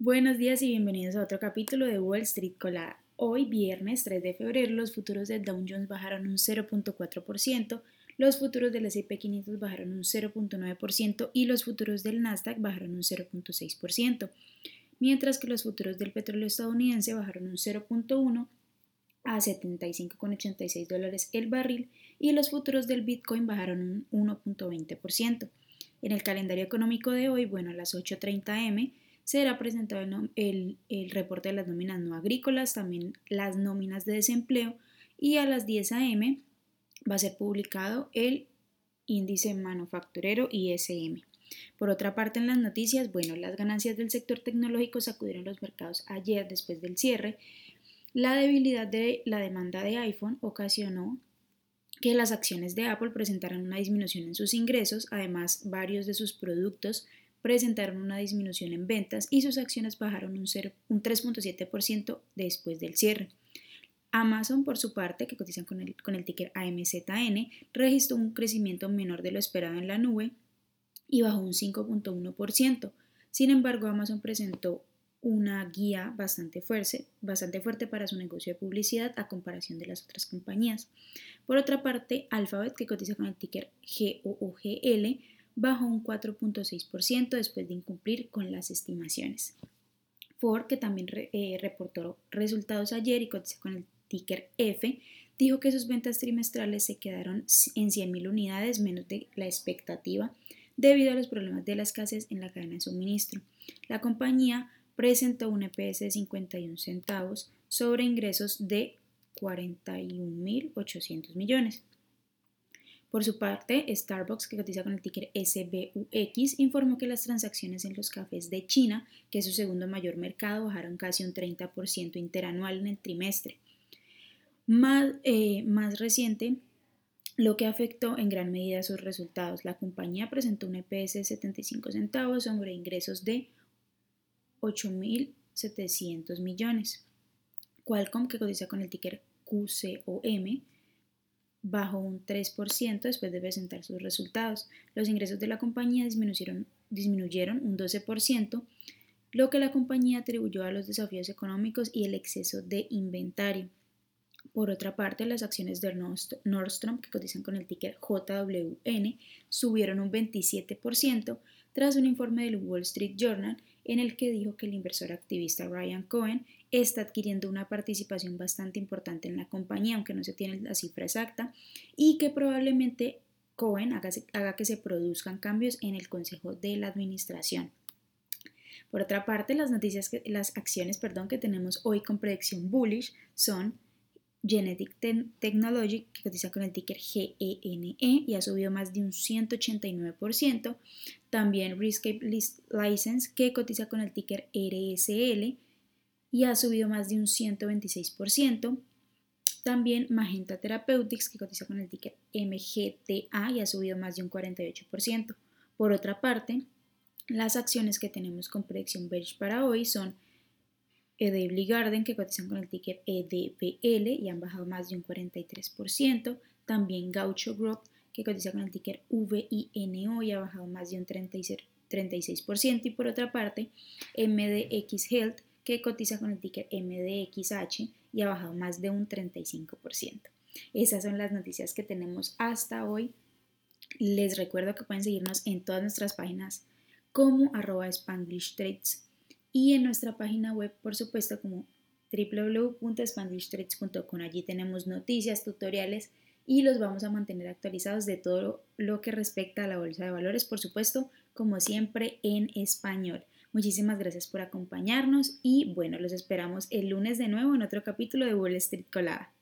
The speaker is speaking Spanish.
Buenos días y bienvenidos a otro capítulo de Wall Street Colada. Hoy, viernes 3 de febrero, los futuros del Dow Jones bajaron un 0.4%, los futuros del S&P 500 bajaron un 0.9% y los futuros del Nasdaq bajaron un 0.6%, mientras que los futuros del petróleo estadounidense bajaron un 0.1% a 75,86 dólares el barril y los futuros del Bitcoin bajaron un 1.20%. En el calendario económico de hoy, bueno, a las 8.30 am, será presentado el, reporte de las nóminas no agrícolas, también las nóminas de desempleo y a las 10 a.m. va a ser publicado el índice manufacturero ISM. Por otra parte, en las noticias, bueno, las ganancias del sector tecnológico sacudieron los mercados ayer después del cierre. La debilidad de la demanda de iPhone ocasionó que las acciones de Apple presentaran una disminución en sus ingresos, además varios de sus productos presentaron una disminución en ventas y sus acciones bajaron un, un 3.7% después del cierre. Amazon, por su parte, que cotiza con el, con ticker AMZN, registró un crecimiento menor de lo esperado en la nube y bajó un 5.1%. Sin embargo, Amazon presentó una guía bastante fuerte, bastante fuerte para su negocio de publicidad a comparación de las otras compañías. Por otra parte, Alphabet, que cotiza con el ticker GOOGL, bajó un 4.6% después de incumplir con las estimaciones. Ford, que también eh, reportó resultados ayer y con el ticker F, dijo que sus ventas trimestrales se quedaron en 100.000 unidades menos de la expectativa debido a los problemas de la escasez en la cadena de suministro. La compañía presentó un EPS de 51 centavos sobre ingresos de 41.800 millones. Por su parte, Starbucks, que cotiza con el ticker SBUX, informó que las transacciones en los cafés de China, que es su segundo mayor mercado, bajaron casi un 30% interanual en el trimestre. Más, eh, más reciente, lo que afectó en gran medida sus resultados. La compañía presentó un EPS de 75 centavos sobre ingresos de 8.700 millones. Qualcomm, que cotiza con el ticker QCOM, bajó un 3% después de presentar sus resultados. Los ingresos de la compañía disminuyeron, disminuyeron un 12%, lo que la compañía atribuyó a los desafíos económicos y el exceso de inventario. Por otra parte, las acciones de Nordstrom, que cotizan con el ticker JWN, subieron un 27% tras un informe del Wall Street Journal en el que dijo que el inversor activista Ryan Cohen está adquiriendo una participación bastante importante en la compañía, aunque no se tiene la cifra exacta, y que probablemente Cohen haga, que se produzcan cambios en el consejo de la administración. Por otra parte, las noticias, las acciones perdón, que tenemos hoy con predicción bullish son Genetic Technology, que cotiza con el ticker GENE e y ha subido más de un 189%. También Rescape License, que cotiza con el ticker RSL y ha subido más de un 126%. También Magenta Therapeutics, que cotiza con el ticker MGTA y ha subido más de un 48%. Por otra parte, las acciones que tenemos con predicción bearish para hoy son Edebly Garden, que cotizan con el ticker EDBL y han bajado más de un 43%. También Gaucho Group, que cotiza con el ticker VINO y ha bajado más de un 36%. Y por otra parte, MDX Health, que cotiza con el ticker MDXH y ha bajado más de un 35%. Esas son las noticias que tenemos hasta hoy. Les recuerdo que pueden seguirnos en todas nuestras páginas como arroba Spanglish Trades y en nuestra página web, por supuesto, como www.spanglishtrades.com. Allí tenemos noticias, tutoriales y los vamos a mantener actualizados de todo lo que respecta a la bolsa de valores, por supuesto, como siempre en español. Muchísimas gracias por acompañarnos y bueno, los esperamos el lunes de nuevo en otro capítulo de Wall Street Colada.